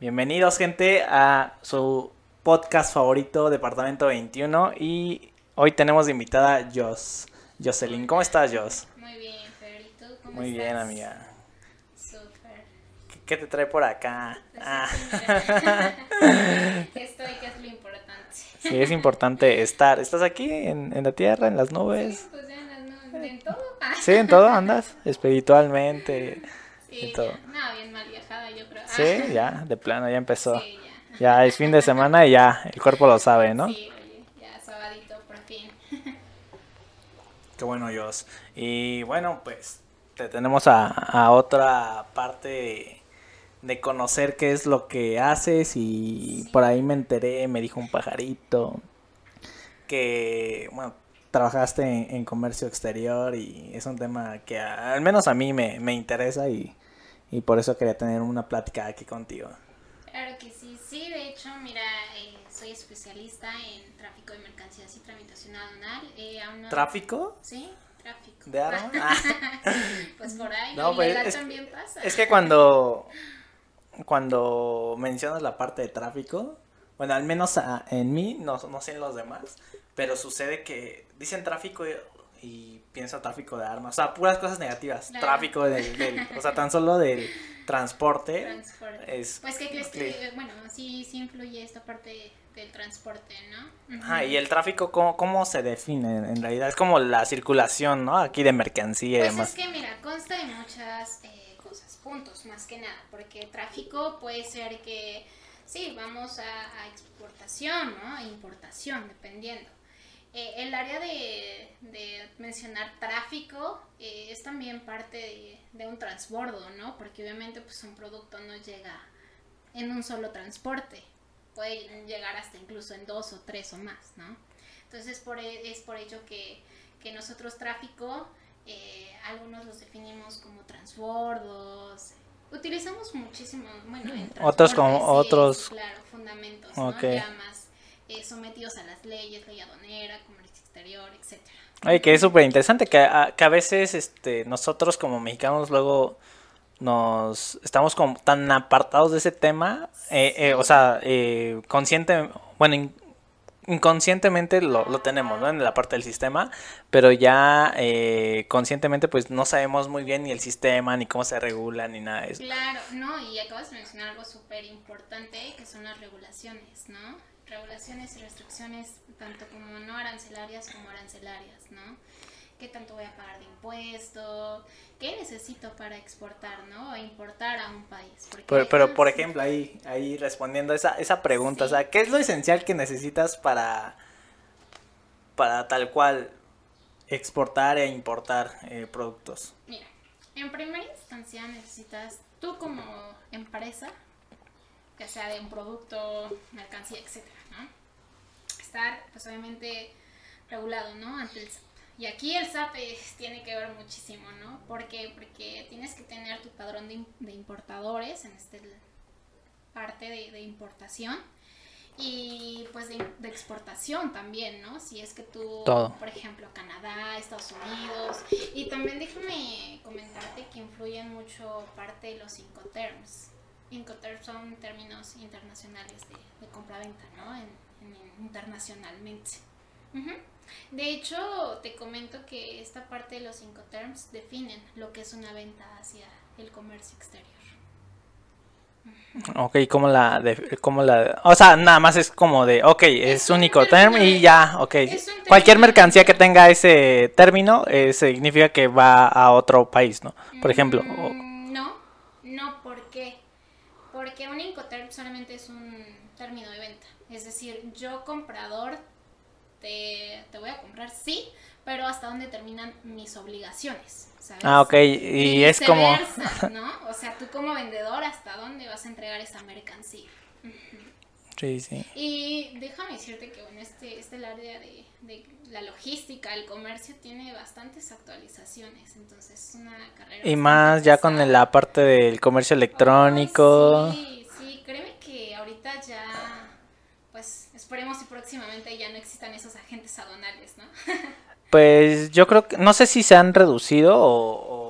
Bienvenidos, gente, a su podcast favorito, Departamento 21. Y hoy tenemos de invitada Jos. Jocelyn, ¿cómo estás, Jos? Muy bien, Fer, ¿y tú cómo Muy bien, amiga. Súper. ¿Qué, qué te trae por acá? Pues Ah. Estoy, que es lo importante. sí, es importante estar. ¿Estás aquí en, en la tierra, en las Sí, nubes? pues ya en, las nubes, en todo. Sí, en todo andas, espiritualmente. Sí, en todo. ya. No, bien mal viajada, yo creo. Sí, ya, de plano, ya empezó. Sí, ya. Ya es fin de semana y ya, el cuerpo lo sabe, ¿no? Sí, oye, ya sabadito por fin. Qué bueno, Jos. Y bueno, pues te tenemos a, a otra parte de, de conocer qué es lo que haces y Sí. por ahí me enteré, me dijo un pajarito que, bueno, trabajaste en, en comercio exterior y es un tema que a- al menos a mí me, me interesa y, y por eso quería tener una plática aquí contigo. Claro que sí, sí, de hecho, mira, eh, soy especialista en tráfico de mercancías y tramitación aduanal. Eh, no- ¿Tráfico? Sí, tráfico. ¿De armas? Ah. Pues por ahí, No, ¿no? pues, es- también pasa. Es que cuando, cuando mencionas la parte de tráfico, bueno, al menos a- en mí, no, no sé en los demás, pero sucede que dicen tráfico y, pienso tráfico de armas, o sea, puras cosas negativas, Claro. tráfico del, del- o sea, tan solo del transporte Transporte. es... Pues que crees que, bueno, sí, sí influye esta parte del transporte, ¿no? Ajá, y el tráfico, ¿cómo, cómo se define en realidad? Es como la circulación, ¿no? Aquí de mercancía y Pues demás. es que mira, consta de muchas eh, cosas, puntos más que nada, porque tráfico puede ser que, sí, vamos a, a exportación, ¿no? A importación, dependiendo. Eh, el área de, de mencionar tráfico eh, es también parte de, de un transbordo, ¿no? Porque obviamente pues un producto no llega en un solo transporte, puede llegar hasta incluso en dos o tres o más, ¿no? Entonces por, e- es por ello que, que nosotros tráfico, eh, algunos los definimos como transbordos, utilizamos muchísimo, bueno, en Otros como- sí, otros- claro, fundamentos, ¿no? Ok. Ya más eh, sometidos a las leyes, ley aduanera, comercio exterior, etcétera. Oye, que es súper interesante, que a, que a veces este, nosotros como mexicanos luego nos estamos como tan apartados de ese tema, eh, eh, o sea, eh, consciente, bueno, in- inconscientemente lo, lo tenemos, ¿no? En la parte del sistema, pero ya eh, conscientemente pues no sabemos muy bien ni el sistema, ni cómo se regula, ni nada de eso. Claro, no, y acabas de mencionar algo súper importante que son las regulaciones, ¿no? Regulaciones y restricciones tanto como no arancelarias como arancelarias, ¿no? ¿Qué tanto voy a pagar de impuesto? ¿Qué necesito para exportar, ¿no? O importar a un país. Porque Pero, pero por ejemplo, ahí, ahí respondiendo esa, esa pregunta, Sí. o sea, ¿qué es lo esencial que necesitas para, para tal cual exportar e importar eh, productos? Mira, en primera instancia necesitas tú como empresa, ya sea de un producto, mercancía, etcétera, ¿no? Estar, pues obviamente, regulado, ¿no? Ante el SAP. Y aquí el SAP es- tiene que ver muchísimo, ¿no? ¿Por qué? Porque tienes que tener tu padrón de, de importadores en este parte de, de importación y pues de, de exportación también, ¿no? Si es que tú, Todo. por ejemplo, Canadá, Estados Unidos, y también déjame comentarte que influyen mucho parte de los Incoterms. Incoterms son términos internacionales de, de compra-venta, ¿no? En, en- internacionalmente. De hecho, te comento que esta parte de los Incoterms definen lo que es una venta hacia el comercio exterior. Ok, ¿cómo la, de, cómo la, o sea, nada más es como de, ok, es Es un único term término y ya, ok. Cualquier mercancía que tenga ese término eh, significa que va a otro país, ¿no? Por ejemplo, Mm, No, no, ¿por qué? Porque un Incoterm solamente es un término de venta. Es decir, yo comprador te, te voy a comprar, sí, pero hasta dónde terminan mis obligaciones, ¿sabes? ah, ok, y es como, ¿no? O sea, tú como vendedor, ¿hasta dónde vas a entregar esa mercancía? sí, sí. Y déjame decirte que bueno, este, este el área de, de la logística, el comercio tiene bastantes actualizaciones, entonces es una carrera. Y más ya con la parte del comercio electrónico. Sí, sí, créeme que ahorita ya, pues esperemos y próximamente ya no existan esos agentes aduanales, ¿no? Pues yo creo que, no sé si se han reducido o, o-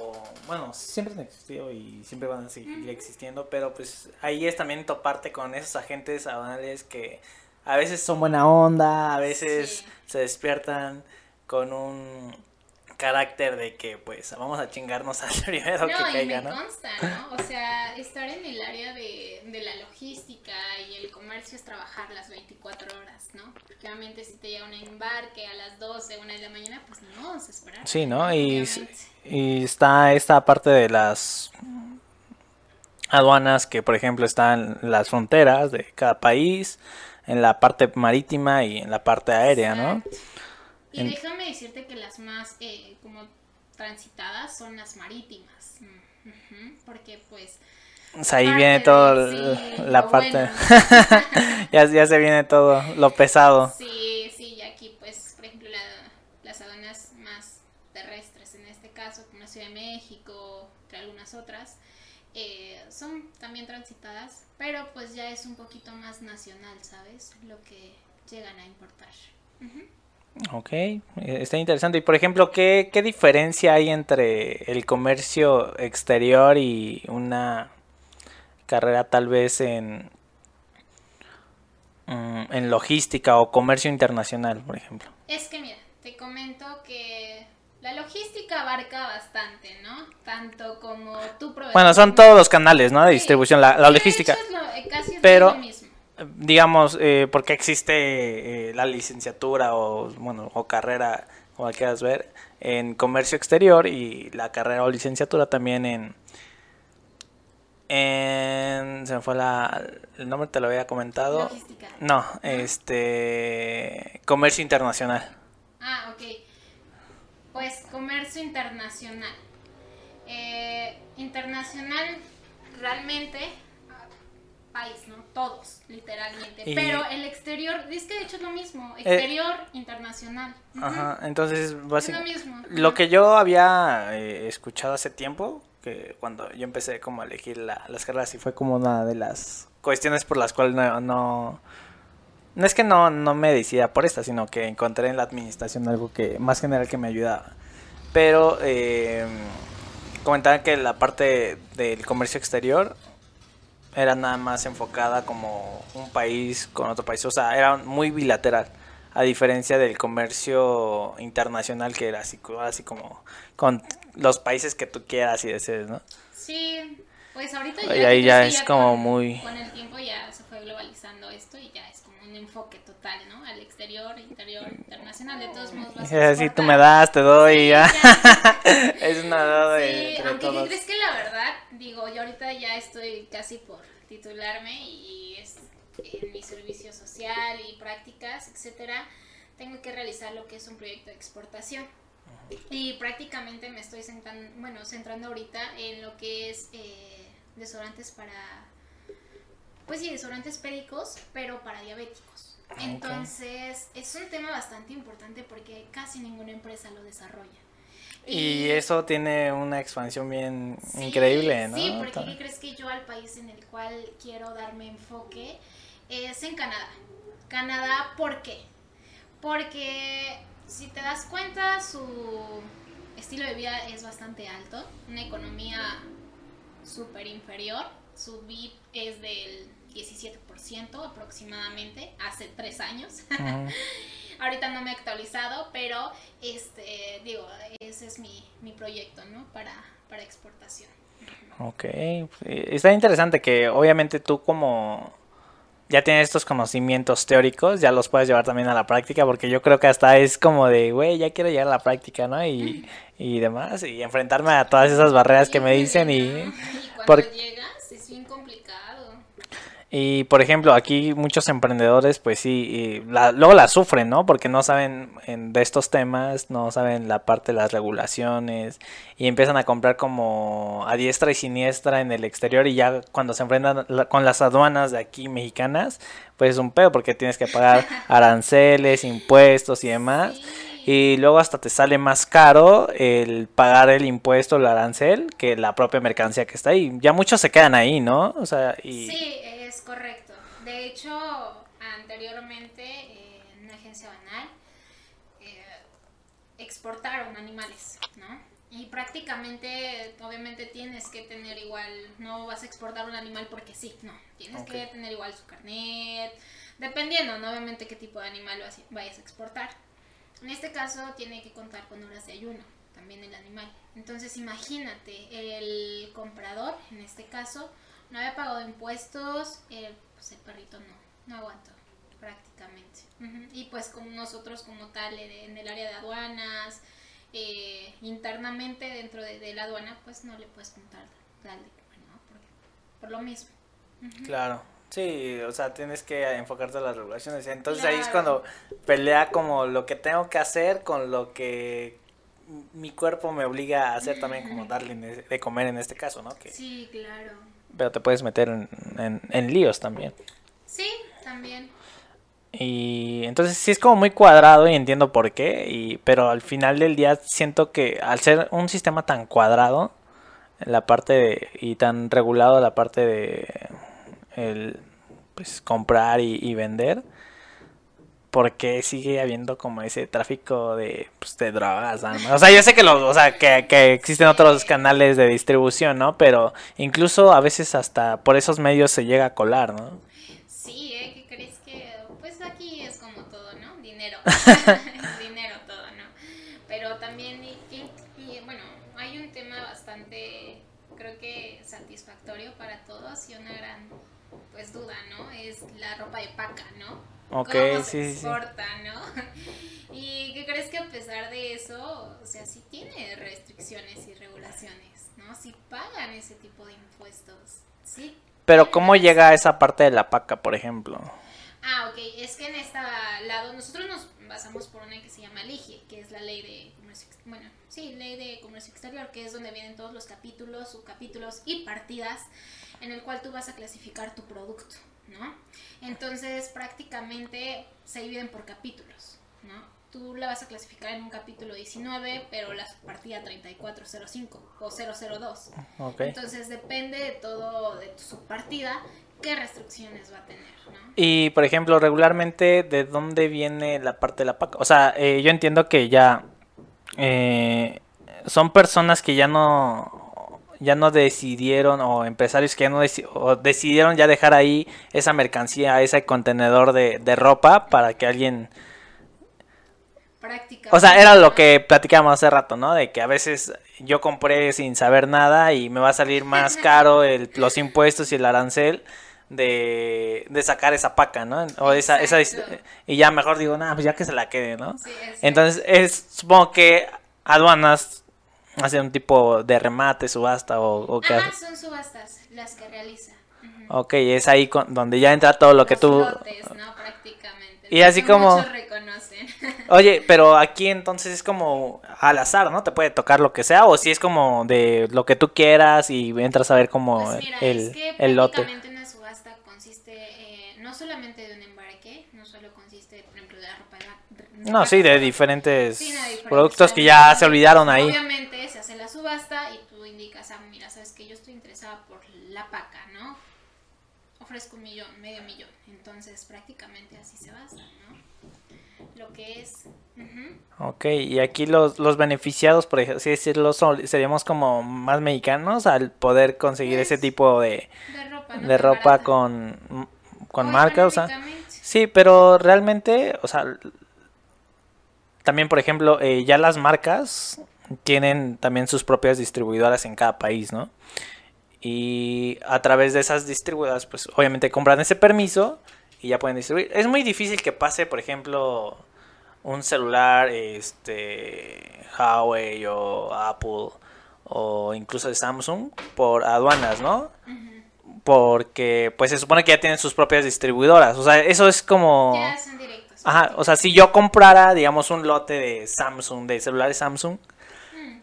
bueno, siempre han existido y siempre van a seguir existiendo, pero pues ahí es también toparte con esos agentes aduanales que a veces son buena onda, a veces se despiertan con un carácter de que pues vamos a chingarnos al primero no, que caiga, y me consta, ¿no? O sea, estar en el área de, de, la logística y el comercio es trabajar las 24 horas, ¿no? Porque obviamente si te llega un embarque a las 12, 1 de la mañana, pues no vamos a esperar. Sí, ¿no? Y, y está esta parte de las aduanas que por ejemplo están las fronteras de cada país, en la parte marítima y en la parte aérea, ¿no? Y déjame decirte que las más eh, como transitadas son las marítimas. porque pues... ahí viene todo la parte... ya, ya se viene todo lo pesado. Sí, sí, y aquí pues, por ejemplo, las aduanas más terrestres en este caso, como la Ciudad de México, que algunas otras, eh, son también transitadas, pero pues ya es un poquito más nacional, ¿sabes? Lo que llegan a importar. Ok, eh, está interesante. Y por ejemplo, ¿qué, ¿qué, diferencia hay entre el comercio exterior y una carrera tal vez en, mm, en logística o comercio internacional, por ejemplo? Es que mira, te comento que la logística abarca bastante, ¿no? Tanto como tu proveedor. Bueno, son todos los canales, ¿no? De distribución, la, la logística. es lo, eh, casi es Pero, lo mismo digamos, eh, porque existe eh, la licenciatura o, bueno, o carrera, como quieras ver, en comercio exterior y la carrera o licenciatura también en... en se me fue la, el nombre, te lo había comentado. Logística. No, este... Comercio internacional. Ah, ok. Pues comercio internacional. Eh, internacional realmente país, ¿no? Todos, literalmente. Pero el exterior, es que de hecho es lo mismo, eh, exterior, internacional. Ajá, entonces básicamente... Es lo mismo. Lo que yo había eh, escuchado hace tiempo, que cuando yo empecé como a elegir las carreras y fue como una de las cuestiones por las cuales no... no no es que no, no me decida por esta, sino que encontré en la administración algo que más general que me ayudaba. Pero eh, comentaban que la parte del comercio exterior era nada más enfocada como un país con otro país, o sea, era muy bilateral, a diferencia del comercio internacional que era así, así como con los países que tú quieras y desees, ¿no? Sí, pues ahorita ya, y ahí ya es como muy... Con el tiempo ya se fue globalizando esto y ya es como un enfoque total, ¿no? Al exterior, interior, internacional, de todos modos vas a Si tú me das, te doy y ya. es una dada Sí, aunque crees que la verdad, digo, yo ahorita ya estoy casi por titularme y es en mi servicio social y prácticas, etcétera, tengo que realizar lo que es un proyecto de exportación. Y prácticamente me estoy sentando, bueno, centrando ahorita en lo que es eh, desodorantes para, pues sí, desodorantes pédicos, pero para diabéticos. Ah, Entonces, es un tema bastante importante porque casi ninguna empresa lo desarrolla. Y eso tiene una expansión bien increíble, ¿no? Sí, porque ¿qué crees que yo al país en el cual quiero darme enfoque es en Canadá? Canadá, ¿por qué? Porque si te das cuenta, su estilo de vida es bastante alto, una economía súper inferior, su BIP es del 17% aproximadamente, hace tres años. Ahorita no me he actualizado, pero este, digo, ese es mi, mi proyecto, ¿no? Para, para exportación. Ok, está interesante que obviamente tú como ya tienes estos conocimientos teóricos, ya los puedes llevar también a la práctica, porque yo creo que hasta es como de, güey, ya quiero llegar a la práctica, ¿no? Y, y demás, y enfrentarme a todas esas barreras que me dicen y... y cuando llegas complicado. Y por ejemplo, aquí muchos emprendedores, pues sí, la, luego la sufren, ¿no? Porque no saben de estos temas, no saben la parte de las regulaciones y empiezan a comprar como a diestra y siniestra en el exterior y ya cuando se enfrentan con las aduanas de aquí mexicanas, pues es un pedo porque tienes que pagar aranceles, impuestos y demás. Y luego hasta te sale más caro el pagar el impuesto, el arancel, que la propia mercancía que está ahí. Ya muchos se quedan ahí, ¿no? O sea, y... Sí, es correcto. De hecho, anteriormente en una agencia banal eh, exportaron animales, ¿no? Y prácticamente, obviamente tienes que tener igual, no vas a exportar un animal porque sí, no, tienes que tener igual su carnet, dependiendo, ¿no? obviamente qué tipo de animal vayas a exportar. En este caso tiene que contar con horas de ayuno, también el animal. Entonces imagínate, el comprador, en este caso, no había pagado impuestos, el, pues el perrito no, no aguantó prácticamente. Y pues como nosotros como tal en el área de aduanas, eh, internamente dentro de, la aduana, pues no le puedes contar tal ¿no? por lo mismo. Claro. Sí, o sea, tienes que enfocarte en las regulaciones. Entonces ahí es cuando pelea como lo que tengo que hacer con lo que mi cuerpo me obliga a hacer también como darle de comer en este caso, ¿no? Que, sí, claro. Pero te puedes meter en, en líos también. Sí, también. Y entonces sí es como muy cuadrado y entiendo por qué, y, pero al final del día siento que al ser un sistema tan cuadrado, la parte de, y tan regulado la parte de el pues comprar y, vender, porque sigue habiendo como ese tráfico de, pues, de drogas, O sea, yo sé que los, o sea, que, que existen otros canales de distribución, ¿no? Pero incluso a veces hasta por esos medios se llega a colar, ¿no? dinero todo, ¿no? Pero también, y, bueno, hay un tema bastante, creo que satisfactorio para todos y una gran, pues, duda, ¿no? Es la ropa de paca, ¿no? Ok, ¿Cómo sí, se ¿no? ¿Y qué crees que a pesar de eso, o sea, sí tiene restricciones y regulaciones, ¿no? Sí pagan ese tipo de impuestos, ¿sí? Pero ¿cómo llega a esa parte de la paca, por ejemplo? Ah, ok, es que en este lado nosotros nos basamos por una que se llama LIGIE, que es la ley de comercio, bueno, sí, ley de comercio exterior, que es donde vienen todos los capítulos, subcapítulos y partidas en el cual tú vas a clasificar tu producto, ¿no? Entonces prácticamente se dividen por capítulos, ¿no? Tú la vas a clasificar en un capítulo 19, pero la partida 3405 o 002. Okay. Entonces depende de todo de tu subpartida qué restricciones va a tener, ¿no? Y, por ejemplo, regularmente, ¿de dónde viene la parte de la PAC? O sea, eh, yo entiendo que ya eh, son personas que ya no ya no decidieron o empresarios que ya no decidieron ya dejar ahí esa mercancía, ese contenedor de, de ropa para que alguien o sea, era lo que platicábamos hace rato, ¿no? De que a veces yo compré sin saber nada y me va a salir más caro el, los impuestos y el arancel de, de sacar esa paca, ¿no? O esa, esa, y ya mejor digo, nada, pues ya que se la quede, ¿no? Entonces, es, supongo que aduanas hacen un tipo de remate, subasta o, o qué Ah, son subastas las que realiza. Ok, es ahí con, donde ya entra todo lo que tú... Lotes, ¿no? Prácticamente. Y así como... reconocen. Oye, pero aquí entonces es como al azar, ¿no? Te puede tocar lo que sea o si es como de lo que tú quieras y entras a ver como pues el, es que el lote solamente de un embarque, no solo consiste, por ejemplo, de la ropa de No, sí, de diferentes, productos que ya se olvidaron ahí. Obviamente se hace la subasta y tú indicas, ah, mira, sabes que yo estoy interesada por la paca, ¿no? Ofrezco un millón, medio millón. Entonces prácticamente así se basa, ¿no? Lo que es... Ok, y aquí los, los beneficiados, por así decirlo, seríamos como más mexicanos al poder conseguir ese pues, tipo de, de ropa, de ropa con con marca, o sea, sí, pero realmente, o sea, también, por ejemplo, eh, ya las marcas tienen también sus propias distribuidoras en cada país, ¿no? Y a través de esas distribuidoras, pues obviamente compran ese permiso y ya pueden distribuir. Es muy difícil que pase, por ejemplo, un celular, este, Huawei o Apple o incluso de Samsung por aduanas, ¿no? porque pues se supone que ya tienen sus propias distribuidoras. O sea, eso es como... Ya son directos. Ajá, o sea, si yo comprara, digamos, un lote de Samsung, de celulares Samsung, mm.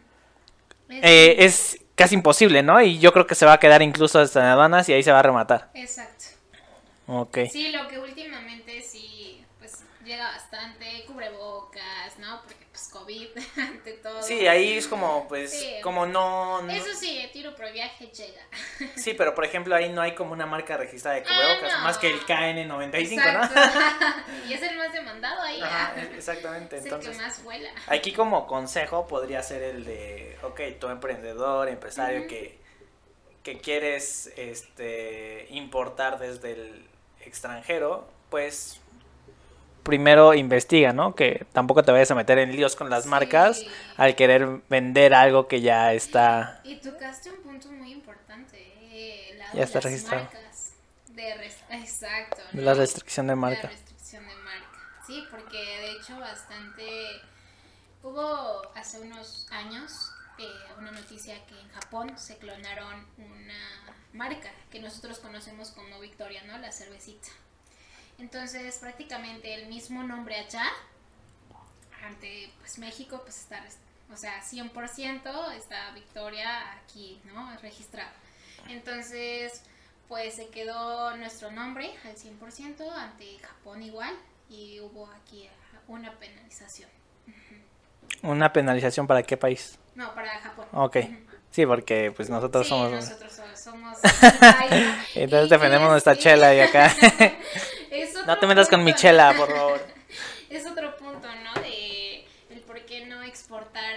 eh, es casi imposible, ¿no? Y yo creo que se va a quedar incluso hasta en aduanas y ahí se va a rematar. Exacto. Ok. Sí, lo que últimamente sí, pues llega bastante, cubrebocas, ¿no? Porque COVID ante todo. Sí, ahí es como, pues, Sí. como no, no- Eso sí, tiro por viaje llega. Sí, pero por ejemplo ahí no hay como una marca registrada de cubrebocas, Ah, no. más que el KN95, Exacto. ¿no? y es el más demandado ahí. Ajá, e- exactamente, es el que entonces... más vuela. Aquí como consejo podría ser el de, ok, tú emprendedor, empresario que, que quieres este, importar desde el extranjero, pues primero investiga, ¿no? Que tampoco te vayas a meter en líos con las Sí. marcas al querer vender algo que ya está... Y tocaste un punto muy importante, eh, lado Ya de está las registrado. marcas. De res- Exacto. de ¿no? la restricción de La marca. restricción de marca. Sí, porque de hecho bastante... Hubo hace unos años eh, una noticia que en Japón se clonaron una marca que nosotros conocemos como Victoria, ¿no? La cervecita. Entonces prácticamente el mismo nombre allá, ante pues México, pues está, o sea, 100% está Victoria aquí, ¿no? Registrado. Entonces, pues se quedó nuestro nombre al 100%, ante Japón igual, y hubo aquí una penalización. ¿Una penalización para qué país? No, para Japón. Ok. Sí, porque pues nosotros Sí, somos... nosotros so- somos... Ay, Entonces defendemos nuestra chela y acá. No te metas con mi punto, chela, ¿no? por favor. Es otro punto, ¿no? De el por qué no exportar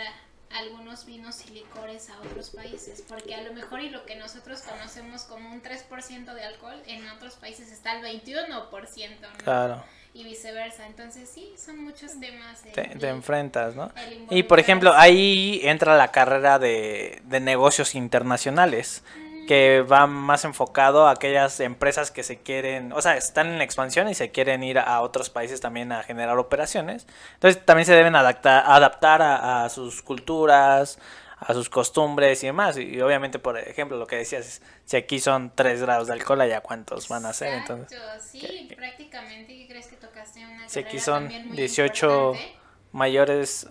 algunos vinos y licores a otros países. Porque a lo mejor y lo que nosotros conocemos como un 3% de alcohol, en otros países está el 21%, ¿no? Claro. Y viceversa. Entonces sí, son muchos temas. te, te enfrentas, ¿no? Y por ejemplo, ahí entra la carrera de, de negocios internacionales, que va más enfocado a aquellas empresas que se quieren, o sea, están en expansión y se quieren ir a otros países también a generar operaciones. Entonces también se deben adaptar, adaptar a, a sus culturas, a sus costumbres y demás. Y, obviamente, por ejemplo, lo que decías, si aquí son 3 grados de alcohol, allá cuántos van a ser. Entonces, sí, prácticamente. ¿Qué crees que tocaste una Si aquí son también muy 18 importante? mayores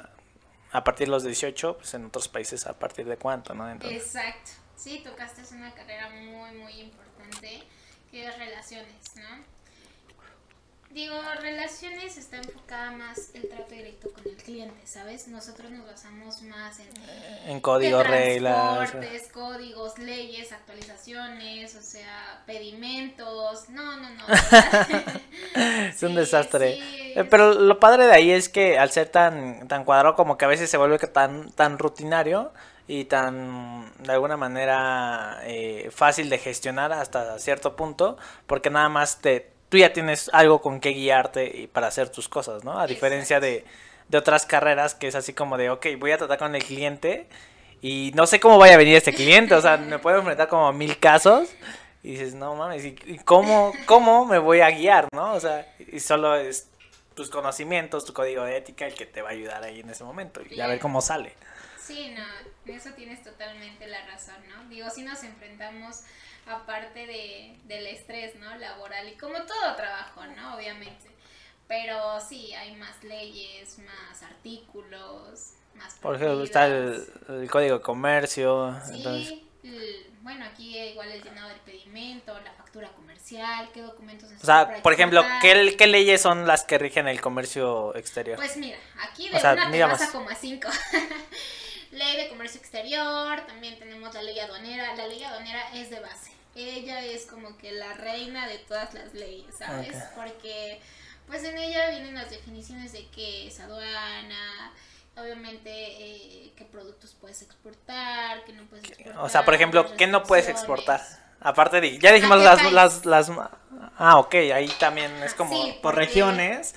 a partir de los 18, pues en otros países a partir de cuánto, ¿no? Entonces, Exacto. Sí, tocaste una carrera muy, muy importante que es relaciones, ¿no? Digo, relaciones está enfocada más el trato directo con el cliente, ¿sabes? Nosotros nos basamos más en en código, de reglas. transportes, códigos, leyes, actualizaciones, o sea, pedimentos. No, no, no. Es un desastre. Sí, Eh, Pero lo padre de ahí es que al ser tan, tan cuadrado como que a veces se vuelve tan, tan rutinario y tan de alguna manera eh, fácil de gestionar hasta cierto punto, porque nada más te, tú ya tienes algo con que guiarte y para hacer tus cosas, ¿no? A diferencia de, de otras carreras que es así como de, ok, voy a tratar con el cliente y no sé cómo vaya a venir este cliente, o sea, me puedo enfrentar como a mil casos y dices, no mames, ¿y cómo, cómo me voy a guiar, no? O sea, y solo es tus conocimientos, tu código de ética el que te va a ayudar ahí en ese momento y a ver cómo sale. Sí, no, en eso tienes totalmente la razón, ¿no? Digo, si nos enfrentamos aparte de, del estrés, ¿no? Laboral y como todo trabajo, ¿no? Obviamente. Pero sí, hay más leyes, más artículos, más Por ejemplo, está el, código de comercio, entonces, Sí, el- bueno, aquí igual el llenado del pedimento, la factura comercial, qué documentos o sea, por ejemplo. ¿qué, ¿qué leyes son las que rigen el comercio exterior? Pues mira, aquí O de sea, una te vas a como a cinco. ley de comercio exterior, también tenemos la ley aduanera. La ley aduanera es de base. Ella es como que la reina de todas las leyes, ¿sabes? Porque pues en ella vienen las definiciones de qué es aduana, obviamente eh, qué productos puedes exportar, qué no puedes exportar. O sea, por ejemplo, ¿qué no puedes exportar? Aparte de, ya dijimos ¿A qué las, las, las, ah, ok, ahí también es como Sí, por regiones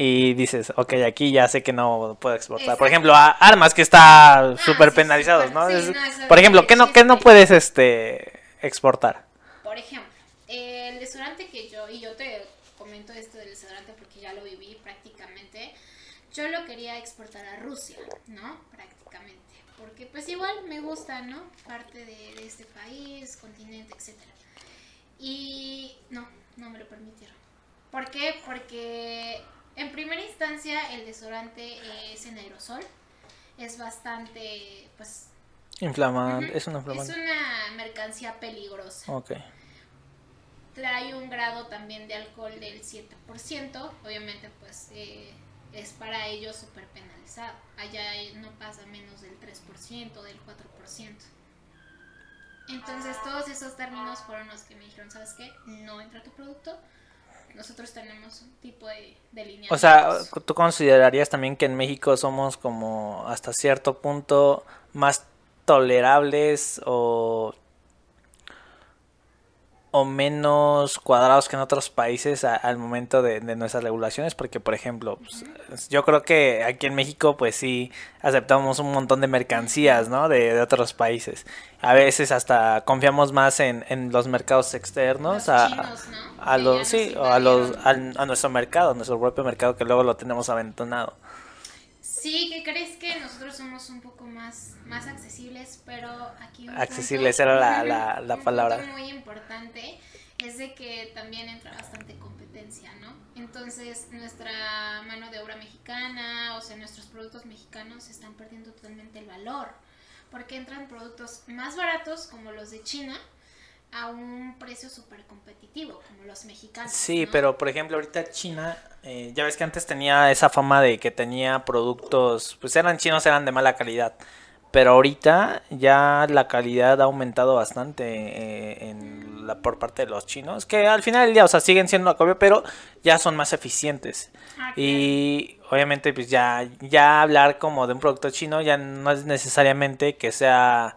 y dices, ok, aquí ya sé que no puedo exportar. Por ejemplo, a armas que está súper sí, penalizados, súper, ¿no? sí, por ejemplo, ¿qué no, qué no puedes este exportar? Por ejemplo, el desodorante que yo, y yo te comento esto del desodorante porque ya lo viví prácticamente, yo lo quería exportar a Rusia, ¿no? Prácticamente. Porque pues igual me gusta, ¿no? Parte de, de este país, continente, etcétera. Y no, no me lo permitieron. ¿Por qué? Porque en primera instancia el desodorante es en aerosol. Es bastante, pues... Inflamante, ujú, es un inflamante. Es una mercancía peligrosa. Ok. trae un grado también de alcohol del 7%, obviamente pues eh, es para ellos súper penalizado. Allá no pasa menos del 3%, del 4%. Entonces todos esos términos fueron los que me dijeron, ¿sabes qué? No entra tu producto. Nosotros tenemos un tipo de, de. O sea, ¿tú considerarías también que en México somos como hasta cierto punto más tolerables o o menos cuadrados que en otros países al momento de, nuestras regulaciones porque por ejemplo pues, yo creo que aquí en México pues sí aceptamos un montón de mercancías no de, otros países. A veces hasta confiamos más en, en los mercados externos a, a los sí o a los a, a nuestro mercado nuestro propio mercado que luego lo tenemos aventonado. Sí, que crees que nosotros somos un poco más, más accesibles, pero aquí... accesibles era la, la, la un palabra. Punto muy importante es de que también entra bastante competencia, ¿no? Entonces nuestra mano de obra mexicana, o sea, nuestros productos mexicanos están perdiendo totalmente el valor, porque entran productos más baratos como los de China, a un precio súper competitivo, como los mexicanos. Sí, pero por ejemplo, ahorita China, eh, ya ves que antes tenía esa fama de que tenía productos, pues eran chinos, eran de mala calidad. Pero ahorita ya la calidad ha aumentado bastante eh, en la, por parte de los chinos, que al final del día, o sea, siguen siendo la copia, pero ya son más eficientes. Ah, y obviamente, pues ya, ya hablar como de un producto chino ya no es necesariamente que sea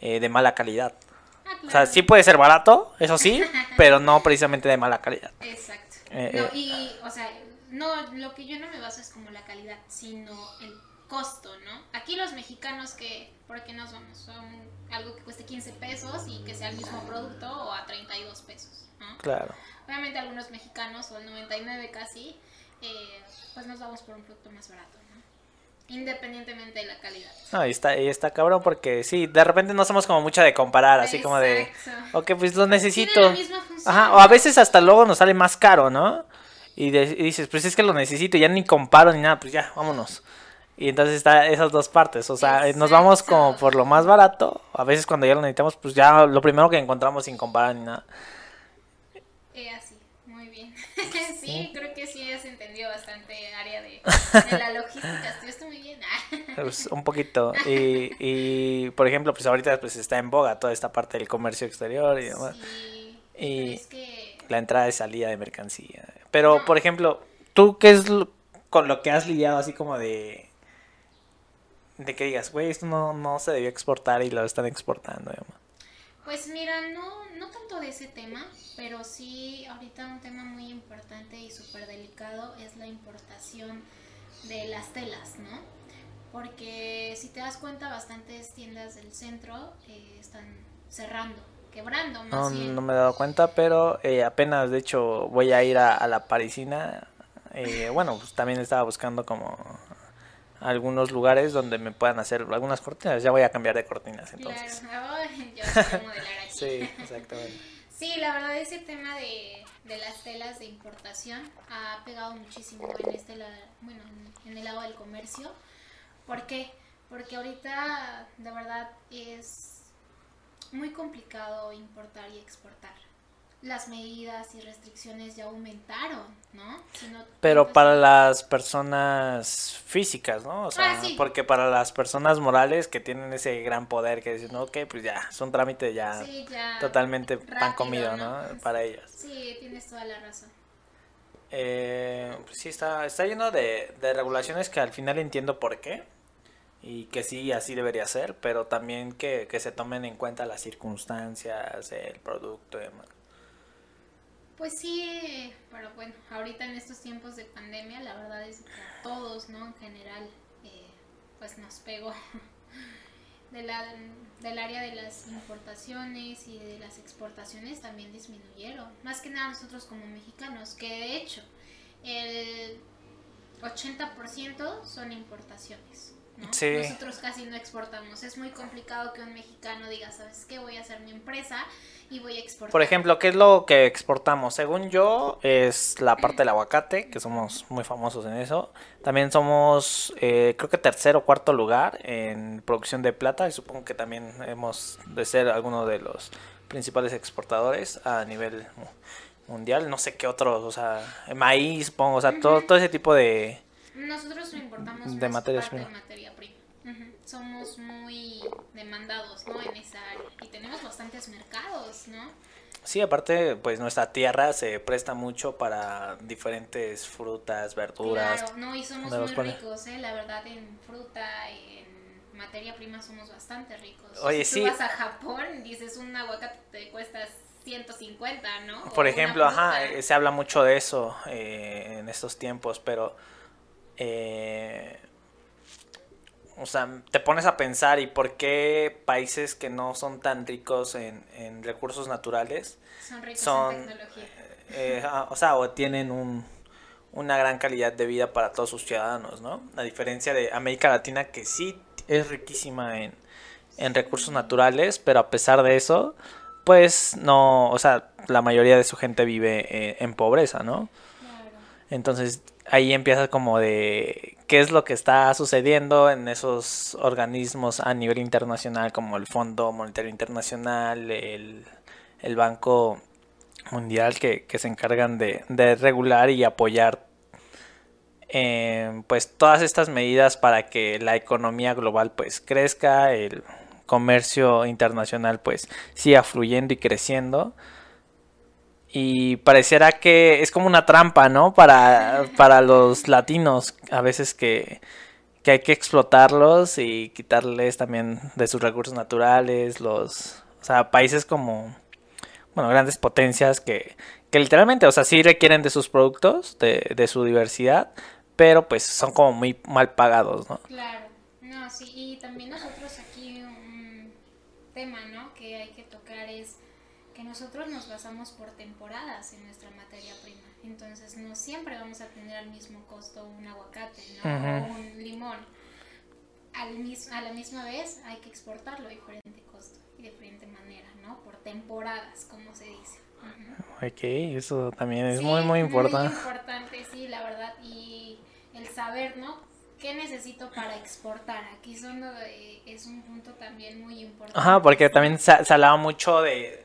eh, de mala calidad. O sea, sí puede ser barato, eso sí, pero no precisamente de mala calidad. Exacto. Eh, no, eh. y, o sea, no, lo que yo no me baso es como la calidad, sino el costo, ¿no? Aquí los mexicanos que, ¿por qué nos vamos? Son algo que cueste 15 pesos y que sea el mismo producto o a 32 pesos, ¿no? Claro. Obviamente algunos mexicanos, o el 99 casi, eh, pues nos vamos por un producto más barato, Independientemente de la calidad. No, y está, y está cabrón porque sí, de repente no somos como mucho de comparar, así como de, ok, pues lo necesito. Ajá, o a veces hasta luego nos sale más caro, ¿no? Y, dices, pues es que lo necesito, ya ni comparo ni nada, pues ya, vámonos. Y entonces está esas dos partes, o sea, nos vamos como por lo más barato, a veces cuando ya lo necesitamos, pues ya lo primero que encontramos sin comparar ni nada. Eh, así, muy bien. sí, creo que sí has entendido bastante área de, la logística. Pues, un poquito. Y, y, por ejemplo, pues ahorita pues está en boga toda esta parte del comercio exterior y demás. y la entrada y salida de mercancía. Pero, por ejemplo, ¿tú qué es con lo que has lidiado así como de... De que digas, güey, esto no, no se debió exportar y lo están exportando. Pues mira, no, no tanto de ese tema, pero sí ahorita un tema muy importante y súper delicado es la importación de las telas, ¿no? Porque si te das cuenta, bastantes tiendas del centro eh, están cerrando, quebrando más no, bien. No me he dado cuenta, pero eh, apenas, de hecho, voy a ir a, la parisina. Eh, bueno, pues también estaba buscando como algunos lugares donde me puedan hacer algunas cortinas. Ya voy a cambiar de cortinas entonces. Claro, yo modelar aquí. sí, exactamente. Sí, la verdad ese tema de, de, las telas de importación ha pegado muchísimo en este bueno, en el lado del comercio. ¿Por qué? Porque ahorita de verdad es muy complicado importar y exportar las medidas y restricciones ya aumentaron, ¿no? Pero para las personas físicas, ¿no? O sea, ah, porque para las personas morales que tienen ese gran poder que dicen, ok, pues ya, es un trámite ya, totalmente pan comido, ¿no? Para ellos. Sí, tienes toda la razón. Eh, pues sí, está, está lleno de, de regulaciones que al final entiendo por qué y que sí, así debería ser, pero también que, que se tomen en cuenta las circunstancias, el producto y demás. Pues sí, pero bueno, ahorita en estos tiempos de pandemia, la verdad es que a todos, ¿no? En general, eh, pues nos pegó de la, del área de las importaciones y de las exportaciones también disminuyeron. Más que nada nosotros como mexicanos, que de hecho el 80% son importaciones. Nosotros casi no exportamos. Es muy complicado que un mexicano diga, ¿sabes qué? Voy a hacer mi empresa y voy a exportar. Por ejemplo, ¿qué es lo que exportamos? Según yo, es la parte del aguacate, que somos muy famosos en eso. También somos, eh, creo que tercer o cuarto lugar en producción de plata y supongo que también hemos de ser alguno de los principales exportadores a nivel mundial. No sé qué otros, o sea, maíz, pongo, o sea, todo, todo ese tipo de... Nosotros importamos de materias prima. materia prima. Somos muy demandados, ¿no? En esa área. Y tenemos bastantes mercados, ¿no? Sí, aparte, pues nuestra tierra se presta mucho para diferentes frutas, verduras. Claro, no, y somos muy ricos, ¿eh? La verdad, en fruta, en materia prima somos bastante ricos. Oye, si sí. Tú vas a Japón, dices un aguacate te cuesta 150, ¿no? Por ejemplo, ajá, eh, se habla mucho de eso eh, en estos tiempos, pero... Eh, o sea, te pones a pensar y por qué países que no son tan ricos en, en recursos naturales son ricos en tecnología. Eh, ah, o sea, o tienen un, una gran calidad de vida para todos sus ciudadanos, ¿no? A diferencia de América Latina que sí es riquísima en, en recursos naturales, pero a pesar de eso, pues no, o sea, la mayoría de su gente vive eh, en pobreza, ¿no? Entonces ahí empieza como de qué es lo que está sucediendo en esos organismos a nivel internacional como el Fondo Monetario Internacional, el, Banco Mundial que, se encargan de, regular y apoyar eh, pues todas estas medidas para que la economía global pues crezca, el comercio internacional pues siga fluyendo y creciendo y pareciera que es como una trampa, ¿no? Para, para los latinos, a veces que, hay que explotarlos y quitarles también de sus recursos naturales, los, o sea, países como, bueno, grandes potencias que, que literalmente, o sea, sí requieren de sus productos, de, de su diversidad, pero pues son como muy mal pagados, ¿no? Claro, no, sí, y también nosotros aquí un tema, ¿no? Que hay que tocar es que nosotros nos basamos por temporadas en nuestra materia prima. Entonces no siempre vamos a tener al mismo costo un aguacate o un limón. Al a la misma vez hay que exportarlo a diferente costo y de diferente manera, ¿no? Por temporadas, como se dice. Ok, eso también es muy, muy importante. Muy importante, sí, la verdad. Y el saber, ¿no? ¿Qué necesito para exportar? Aquí son, es un punto también muy importante. Ajá, porque también se, se hablaba mucho de,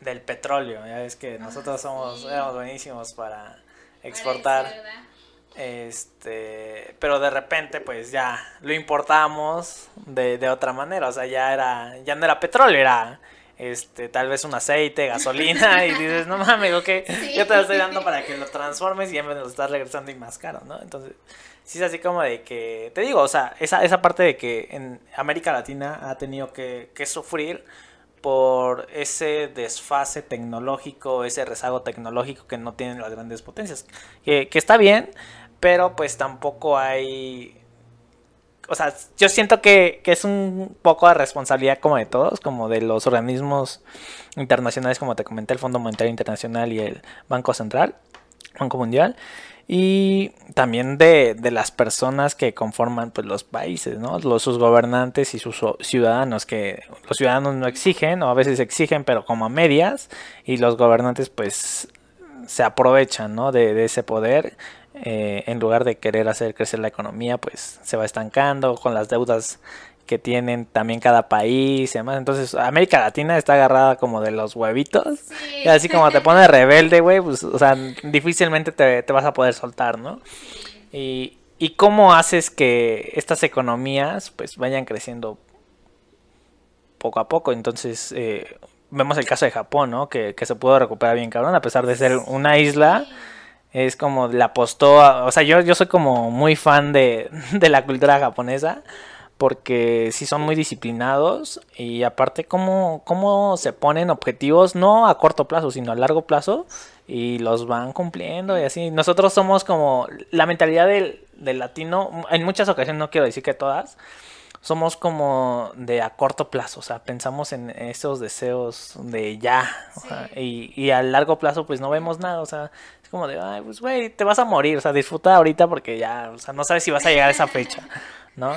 del petróleo. Ya ves que nosotros somos buenísimos para exportar. este, pero de repente pues ya lo importamos de, de otra manera, o sea, ya era ya no era petróleo, era este, tal vez un aceite, gasolina, y dices, no mames, ok, yo te lo estoy dando para que lo transformes y ya me lo estás regresando y más caro, ¿no? Entonces, sí es así como de que, te digo, o sea, esa, esa parte de que en América Latina ha tenido que, que sufrir por ese desfase tecnológico, ese rezago tecnológico que no tienen las grandes potencias. Que, está bien, pero pues tampoco hay... O sea, yo siento que, que, es un poco de responsabilidad como de todos, como de los organismos internacionales, como te comenté, el Fondo Monetario Internacional y el Banco Central, Banco Mundial, y también de, de, las personas que conforman pues, los países, ¿no? Los, sus gobernantes y sus ciudadanos, que los ciudadanos no exigen o a veces exigen pero como a medias y los gobernantes pues se aprovechan ¿no? de, ese poder eh, en lugar de querer hacer crecer la economía pues se va estancando con las deudas que tienen también cada país y demás. Entonces, América Latina está agarrada como de los huevitos. Y así como te pone rebelde, güey, pues, o sea, difícilmente te, vas a poder soltar, ¿no? Y, y cómo haces que estas economías, pues, vayan creciendo poco a poco. Entonces, eh, vemos el caso de Japón, ¿no? Que, que, se pudo recuperar bien cabrón, a pesar de ser una isla. Es como le apostó, o sea, yo, yo soy como muy fan de, de la cultura japonesa porque sí son muy disciplinados y aparte cómo, cómo se ponen objetivos no a corto plazo, sino a largo plazo y los van cumpliendo y así. Nosotros somos como la mentalidad del, del latino, en muchas ocasiones, no quiero decir que todas, somos como de a corto plazo, o sea, pensamos en esos deseos de ya, y, y a largo plazo pues no vemos nada, o sea, es como de, ay, pues güey, te vas a morir, o sea, disfruta ahorita porque ya, o sea, no sabes si vas a llegar a esa fecha, ¿no?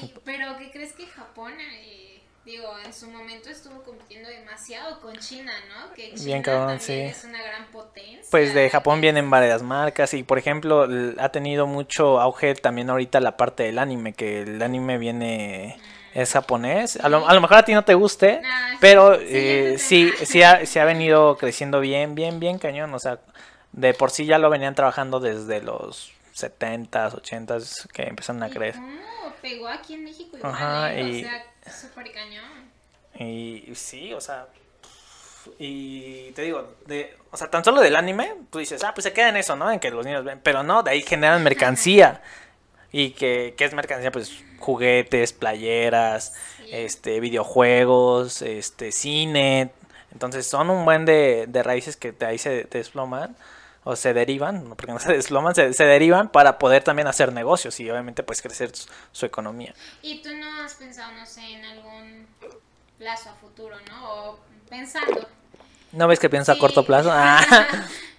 Sí, pero ¿qué crees que Japón, eh, digo, en su momento estuvo compitiendo demasiado con China, ¿no? Que China también es una gran potencia. Pues de Japón vienen varias marcas y, por ejemplo, ha tenido mucho auge también ahorita la parte del anime, que el anime viene es japonés. A lo, a lo mejor a ti no te guste, sí, pero siguiente eh, sí, sí ha, sí ha venido creciendo bien, bien, bien cañón. O sea, de por sí ya lo venían trabajando desde los 70s, 80s que empezaron a ¿Y creer. cómo pegó aquí en México igual, Ajá, eh? y- O sea, súper cañón. Y sí, o sea, y te digo, de, o sea, tan solo del anime, tú dices, ah, pues se queda en eso, ¿no? En que los niños ven, pero no, de ahí generan mercancía. Y que, ¿qué es mercancía? Pues juguetes, playeras, Sí. este, videojuegos, este, cine. Entonces son un buen de, de raíces que de ahí se desploman o se derivan, porque no se desploman, se, se derivan para poder también hacer negocios y obviamente pues crecer su, su economía. ¿Y tú no has pensado, no sé, en algún plazo a futuro, no? O pensando. ¿No ves que pienso a corto plazo? Ah.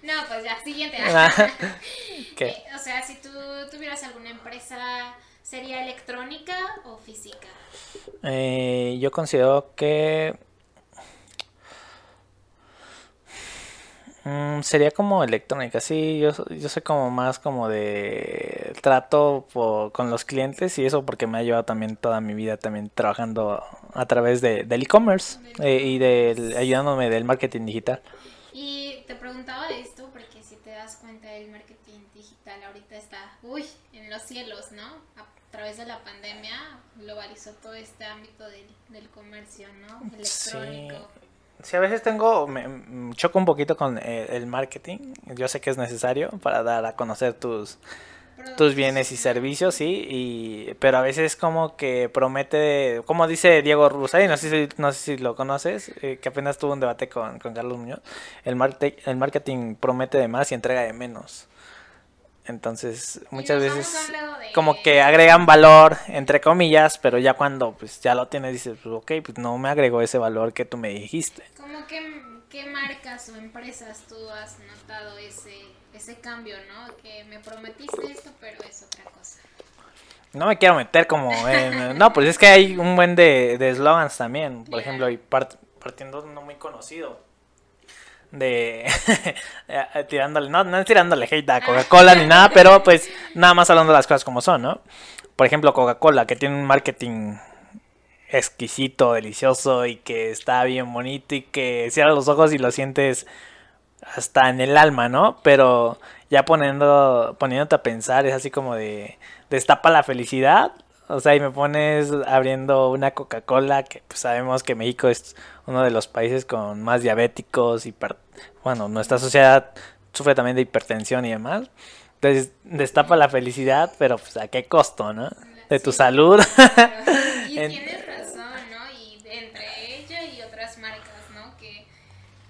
no, pues ya, siguiente. Ah, ¿Qué? Eh, o sea, si tú tuvieras alguna empresa, ¿sería electrónica o física? Eh, yo considero que mm, sería como electrónica, sí, yo, yo soy como más como de trato po- con los clientes y eso porque me ha llevado también toda mi vida también trabajando a través de, del e-commerce eh, y del, ayudándome del marketing digital. Y te preguntaba de esto porque si te das cuenta el marketing digital ahorita está, uy, en los cielos, ¿no? A través de la pandemia globalizó todo este ámbito del, del comercio, ¿no? Electrónico. Sí, a veces tengo, me, me choco un poquito con el, el marketing, yo sé que es necesario para dar a conocer tus, tus bienes y servicios, sí, y, pero a veces como que promete, como dice Diego Rusay, no sé si, no sé si lo conoces, eh, que apenas tuvo un debate con, con Carlos Muñoz, el, el marketing promete de más y entrega de menos. Entonces, muchas veces de- como que agregan valor, entre comillas, pero ya cuando pues ya lo tienes dices, pues ok, pues no me agregó ese valor que tú me dijiste. ¿Cómo que, qué marcas o empresas tú has notado ese, ese cambio, ¿no? Que me prometiste esto, pero es otra cosa. No me quiero meter como en... No, pues es que hay un buen de de eslogans también. Por ejemplo, y part- partiendo de uno muy conocido. De... eh, tirándole... No, no es tirándole hate a Coca-Cola ni nada, pero pues nada más hablando de las cosas como son, ¿no? Por ejemplo, Coca-Cola, que tiene un marketing exquisito, delicioso y que está bien bonito y que cierras los ojos y lo sientes hasta en el alma, ¿no? Pero ya poniendo, poniéndote a pensar, es así como de destapa la felicidad. O sea, y me pones abriendo una Coca-Cola, que pues sabemos que México es uno de los países con más diabéticos, hiper... bueno, nuestra sociedad sufre también de hipertensión y demás. Entonces, destapa la felicidad, pero pues a qué costo, ¿no? De tu Sí. salud. Y En- tienes razón, ¿no? Y entre ella y otras marcas, ¿no? Que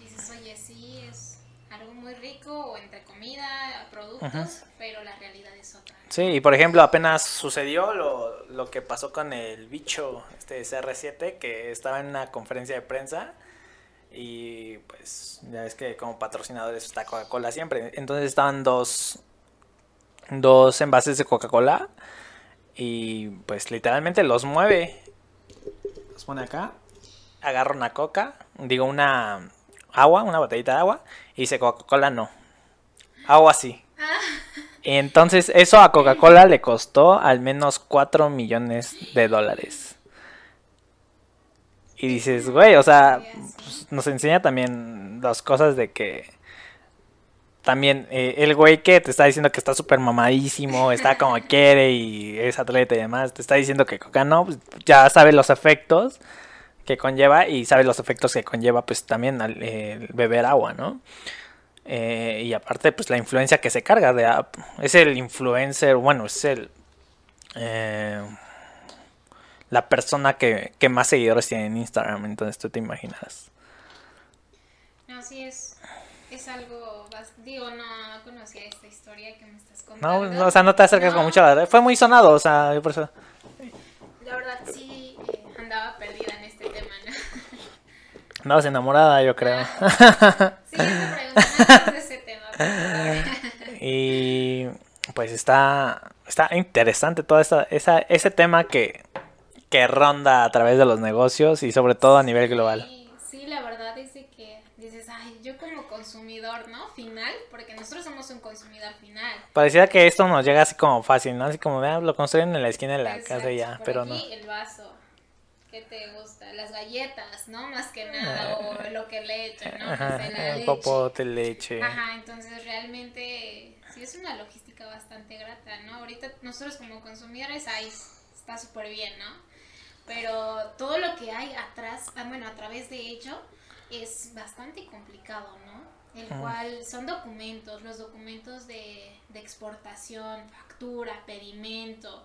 dices, oye, sí, es algo muy rico, o entre comida, productos, la realidad es otra. Sí, y por ejemplo, apenas sucedió lo, lo que pasó con el bicho, este CR7, que estaba en una conferencia de prensa y pues ya ves que como patrocinadores está Coca-Cola siempre. Entonces estaban dos, dos envases de Coca-Cola y pues literalmente los mueve. Los pone acá, agarra una coca, digo una agua, una botellita de agua y dice Coca-Cola no. Agua sí. Entonces eso a Coca-Cola le costó al menos 4 millones de dólares. Y dices, güey, o sea, pues, nos enseña también dos cosas de que también eh, el güey que te está diciendo que está súper mamadísimo, está como quiere y es atleta y demás, te está diciendo que Coca no, pues, ya sabe los efectos que conlleva y sabe los efectos que conlleva pues también al eh, beber agua, ¿no? Eh, y aparte, pues la influencia que se carga de app. Es el influencer, bueno, es el. eh, la persona que, que más seguidores tiene en Instagram. Entonces tú te imaginas. No, sí es, es algo, digo, no conocía esta historia que me estás No, contando. no, o sea, no te acercas con No, mucho la verdad. Fue muy sonado, o sea, yo por eso. La verdad sí Andabas enamorada, yo creo. Pregunta, no de ese tema. Y pues está, está interesante todo esta, esa, ese tema que, que ronda a través de los negocios y sobre todo a nivel global. Sí, sí, la verdad es de que dices, ay, yo como consumidor, ¿no? Final, porque nosotros somos un consumidor final. Pareciera que esto nos llega así como fácil, ¿no? Así como, "Ah, lo construyen en la esquina de la Exacto, casa y ya, pero aquí no. el vaso, ¿qué te gusta? Las galletas, ¿no? Más que nada, o lo que le echan, ¿no? Ajá, el leche. popote, leche. Ajá, entonces realmente sí es una logística bastante grata, ¿no? Ahorita nosotros como consumidores, ahí está súper bien, ¿no? Pero todo lo que hay atrás, ah, bueno, a través de ello, es bastante complicado, ¿no? El Ujú. cual son documentos, los documentos de, de exportación, factura, pedimento,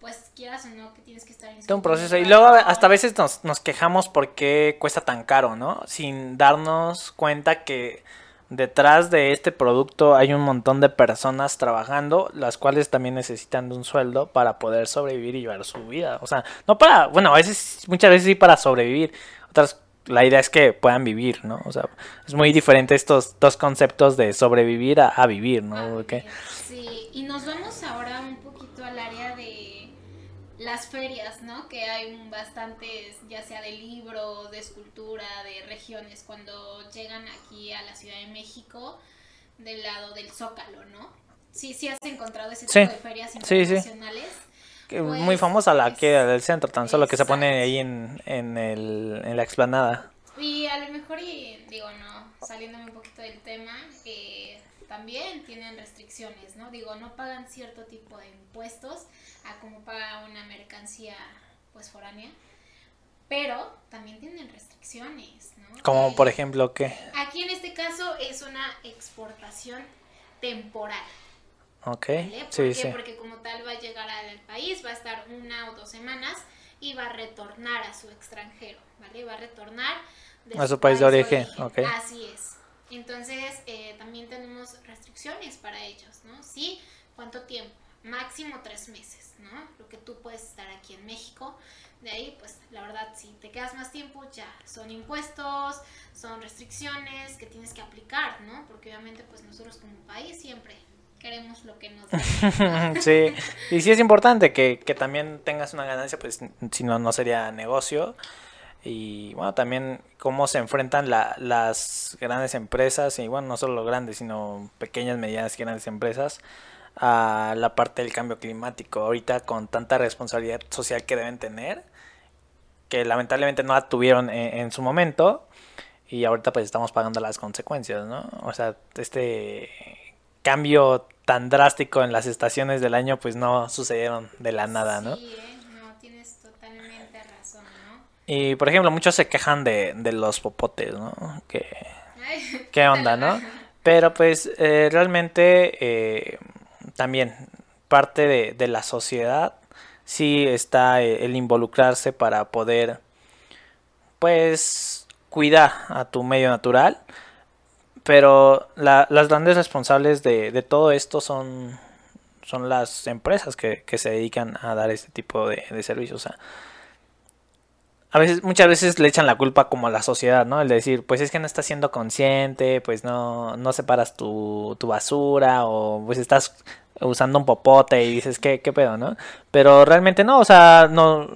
pues quieras o no que tienes que estar en Todo un proceso. Y luego hasta a veces nos, nos quejamos por qué cuesta tan caro, ¿no? Sin darnos cuenta que detrás de este producto hay un montón de personas trabajando, las cuales también necesitan de un sueldo para poder sobrevivir y llevar su vida. O sea, no para, bueno, a veces, muchas veces sí para sobrevivir. Otras, la idea es que puedan vivir, ¿no? O sea, es muy diferente estos dos conceptos de sobrevivir a, a vivir, ¿no? Ah, Porque-. Sí, y nos vamos ahora un poquito al área de las ferias, ¿no? Que hay bastantes, ya sea de libro, de escultura, de regiones, cuando llegan aquí a la Ciudad de México, del lado del Zócalo, ¿no? Sí, sí has encontrado ese tipo Sí, de ferias sí, sí. internacionales. que Pues, muy famosa la que del centro, tan solo que se pone ahí en, en, el, en la explanada. Y a lo mejor, y digo, no, saliéndome un poquito del tema, eh, también tienen restricciones, ¿no? Digo, no pagan cierto tipo de impuestos a como paga una mercancía, pues, foránea, pero también tienen restricciones, ¿no? Como por ejemplo que... Aquí en este caso es una exportación temporal, Ok, ¿vale? ¿Por sí, qué? sí. Porque como tal va a llegar al país, va a estar una o dos semanas y va a retornar a su extranjero, ¿vale? Va a retornar de A su país de origen, ok. Así es. Entonces, eh, también tenemos restricciones para ellos, ¿no? Sí, ¿cuánto tiempo? Máximo tres meses, ¿no? Lo que tú puedes estar aquí en México. De ahí, pues, la verdad, si te quedas más tiempo, ya son impuestos, son restricciones que tienes que aplicar, ¿no? Porque obviamente, pues, nosotros como país siempre queremos lo que nos dan. sí, y sí es importante que, que también tengas una ganancia, pues si no, no sería negocio. Y bueno, también cómo se enfrentan la- las grandes empresas, y bueno, no solo grandes, sino pequeñas, medianas y grandes empresas, a la parte del cambio climático. Ahorita con tanta responsabilidad social que deben tener, que lamentablemente no la tuvieron en, en su momento, y ahorita pues estamos pagando las consecuencias, ¿no? O sea, este cambio tan drástico en las estaciones del año pues no sucedieron de la nada, ¿no? Sí, ¿eh? No, tienes totalmente razón, ¿no? Y por ejemplo, muchos se quejan de, de los popotes, ¿no? Que, ¿Qué onda, no? Pero pues eh, realmente eh, también parte de, de la sociedad sí está eh, el involucrarse para poder pues cuidar a tu medio natural. Pero la- las grandes responsables de, de todo esto son, son las empresas que, que se dedican a dar este tipo de, de servicios. O sea, a veces, muchas veces le echan la culpa como a la sociedad, ¿no? El de decir, pues es que no estás siendo consciente, pues no, no separas tu, tu basura, o pues estás usando un popote y dices, ¿qué, qué pedo, no? Pero realmente no, o sea, no,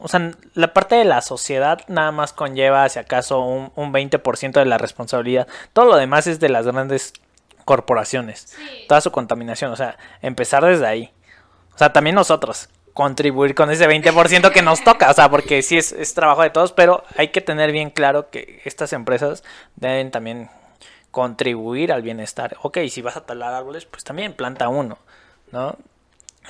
o sea, la parte de la sociedad nada más conlleva, si acaso, un, un 20% de la responsabilidad. Todo lo demás es de las grandes corporaciones Sí, toda su contaminación, o sea, empezar desde ahí. O sea, también nosotros contribuir con ese 20% que nos toca, o sea, porque sí es, es trabajo de todos, pero hay que tener bien claro que estas empresas deben también contribuir al bienestar. Ok, si vas a talar árboles, pues también planta uno, ¿no?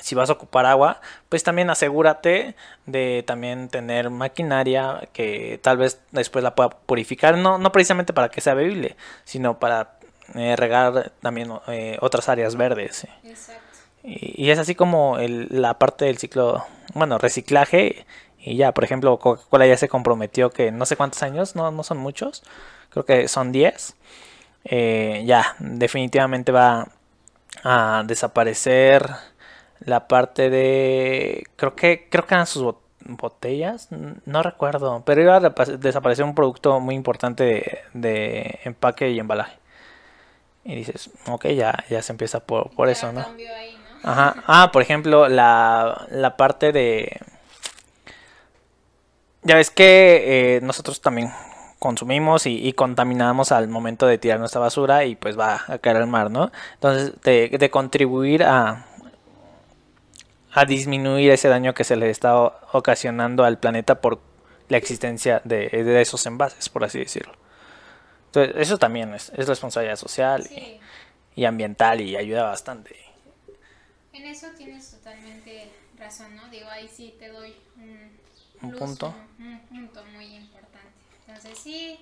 Si vas a ocupar agua, pues también asegúrate de también tener maquinaria que tal vez después la pueda purificar, no, no precisamente para que sea bebible, sino para eh, regar también eh, otras áreas verdes. exacto. Y, y es así como el- la parte del ciclo, bueno, reciclaje. Y ya, por ejemplo, Coca-Cola ya se comprometió que no sé cuántos años, no, no son muchos, creo que son 10. eh, ya, definitivamente va a desaparecer la parte de, creo que, creo que eran sus bot- botellas, no recuerdo, pero iba a desaparecer un producto muy importante de, de empaque y embalaje. Y dices, ok, ya, ya se empieza por, por eso, ¿no? cambió ahí, ¿no? Ajá. Ah, por ejemplo, la, la parte de... Ya ves que eh, nosotros también consumimos y, y contaminamos al momento de tirar nuestra basura y pues va a caer al mar, ¿no? Entonces, de, de contribuir a, a disminuir ese daño que se le está ocasionando al planeta por la existencia de, de esos envases, por así decirlo. Entonces, eso también es, es responsabilidad social Sí, y, y ambiental y ayuda bastante. En eso tienes totalmente razón, ¿no? Digo, ahí sí te doy un, Un plus, punto. Un, un punto muy importante. Entonces sí,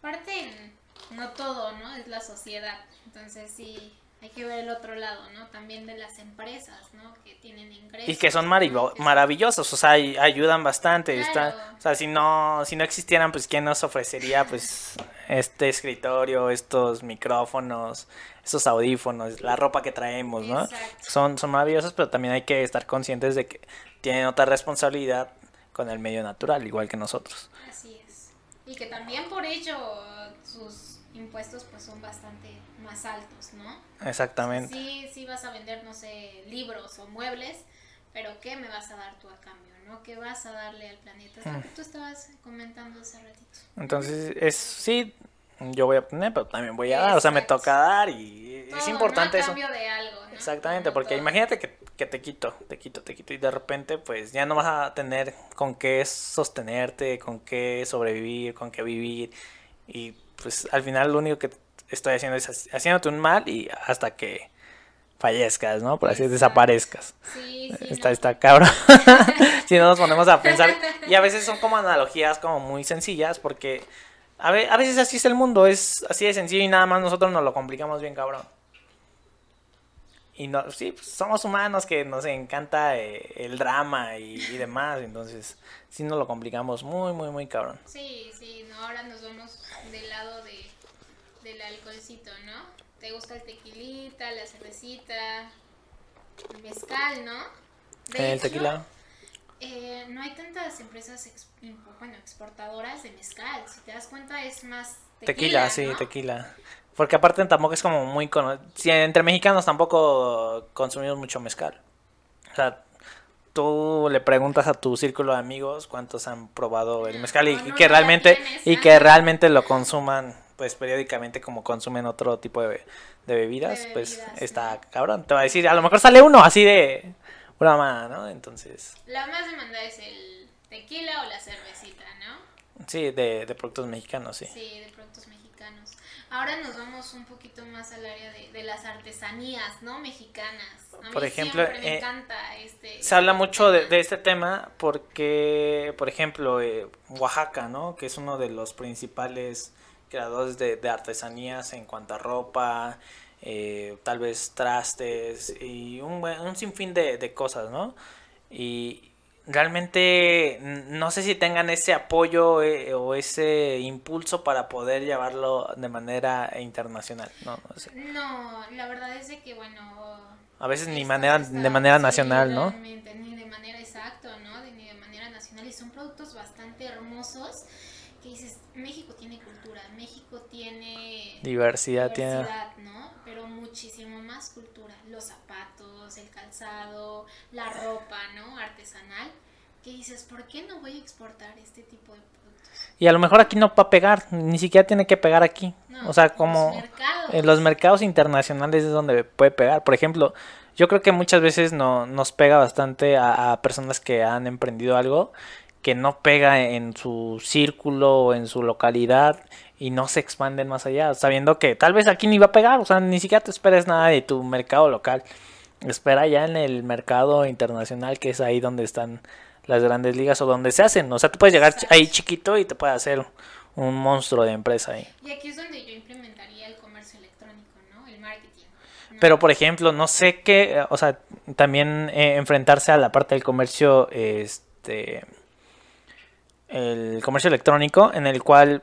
parte, no todo, ¿no? Es la sociedad. Entonces sí, hay que ver el otro lado, ¿no? También de las empresas, ¿no? Que tienen ingresos. Y que son maravillosos, o sea, ayudan bastante. Claro. o sea, si no, si no existieran, pues quién nos ofrecería pues este escritorio, estos micrófonos, estos audífonos, la ropa que traemos, ¿no? Exacto. Son, son maravillosos, pero también hay que estar conscientes de que tienen otra responsabilidad con el medio natural, igual que nosotros. Así es. Y que también por ello sus impuestos pues son bastante más altos, ¿no? Exactamente. Sí, sí vas a vender, no sé, libros o muebles, pero ¿qué me vas a dar tú a cambio, no? ¿Qué vas a darle al planeta? Es lo Mm. que tú estabas comentando hace ratito. Entonces, es sí, yo voy a poner, pero también voy a dar, o sea, me Exacto. toca dar y Todo, es ¿no? importante A eso. cambio de algo, ¿no? Exactamente, No porque todo. imagínate que, que te quito, te quito, te quito y de repente pues ya no vas a tener con qué sostenerte, con qué sobrevivir, con qué vivir y pues al final lo único que estoy haciendo haciéndote un mal y hasta que fallezcas, ¿no? Por así Exacto. desaparezcas. Sí, sí, Está, no. está cabrón. si no nos ponemos a pensar. Y a veces son como analogías como muy sencillas porque a, ve- a veces así es el mundo, es así de sencillo y nada más nosotros nos lo complicamos bien cabrón. Y no, sí, pues, somos humanos que nos encanta eh, el drama y, y demás, entonces sí nos lo complicamos muy, muy, muy cabrón. Sí, sí, no, ahora nos vamos del lado de, del alcoholcito, ¿no? ¿Te gusta el tequilita, la cervecita, el mezcal, ¿no? De El hecho, tequila. eh, no hay tantas empresas ex- bueno, exportadoras de mezcal. Si te das cuenta, es más Tequila, tequila, sí, tequila. Porque aparte tampoco es como muy... si entre mexicanos tampoco consumimos mucho mezcal. O sea, tú le preguntas a tu círculo de amigos cuántos han probado el mezcal y, No, y no, que realmente y que realmente lo consuman pues periódicamente como consumen otro tipo de, de bebidas, De pues bebidas, está cabrón. Te va a decir, a lo mejor sale uno así de una mano, ¿no? Entonces, La más demandada es el tequila o la cervecita, ¿no? sí, de, de productos mexicanos, sí. Sí, de productos mexicanos. Ahora nos vamos un poquito más al área de, de las artesanías, ¿no? Mexicanas. A mí Por ejemplo, siempre me eh, encanta este. Se habla mucho de, de este tema porque, por ejemplo, eh, Oaxaca, ¿no? Que es uno de los principales creadores de, de artesanías en cuanto a ropa, eh, tal vez trastes y un, un sinfín de, de cosas, ¿no? Y realmente no sé si tengan ese apoyo eh, o ese impulso para poder llevarlo de manera internacional, ¿no? No sé. No, la verdad es de que, bueno. A veces ni manera, de manera nacional, ¿no? ni de manera exacta, ¿no? De- ni de manera nacional. Y son productos bastante hermosos que dices, México tiene cultura, México tiene Diversidad tiene... diversidad, ¿no? Pero muchísimo más cultura. Los zapatos, el calzado, la ropa, ¿no? Artesanal. Que dices, ¿por qué no voy a exportar este tipo de productos? Y a lo mejor aquí no va a pegar, ni siquiera tiene que pegar aquí. No, o sea, como los mercados. en los mercados internacionales es donde puede pegar. Por ejemplo, yo creo que muchas veces no, nos pega bastante a, a personas que han emprendido algo que no pega en su círculo o en su localidad y no se expanden más allá, sabiendo que tal vez aquí ni va a pegar, o sea, ni siquiera te esperes nada de tu mercado local. Espera ya en el mercado internacional, que es ahí donde están las grandes ligas o donde se hacen. O sea, tú puedes llegar ahí chiquito y te puede hacer un monstruo de empresa ahí. Y aquí es donde yo implementaría el comercio electrónico, ¿no? El marketing. ¿no? Pero, por ejemplo, no sé qué, o sea, también eh, enfrentarse a la parte del comercio, este, el comercio electrónico, en el cual,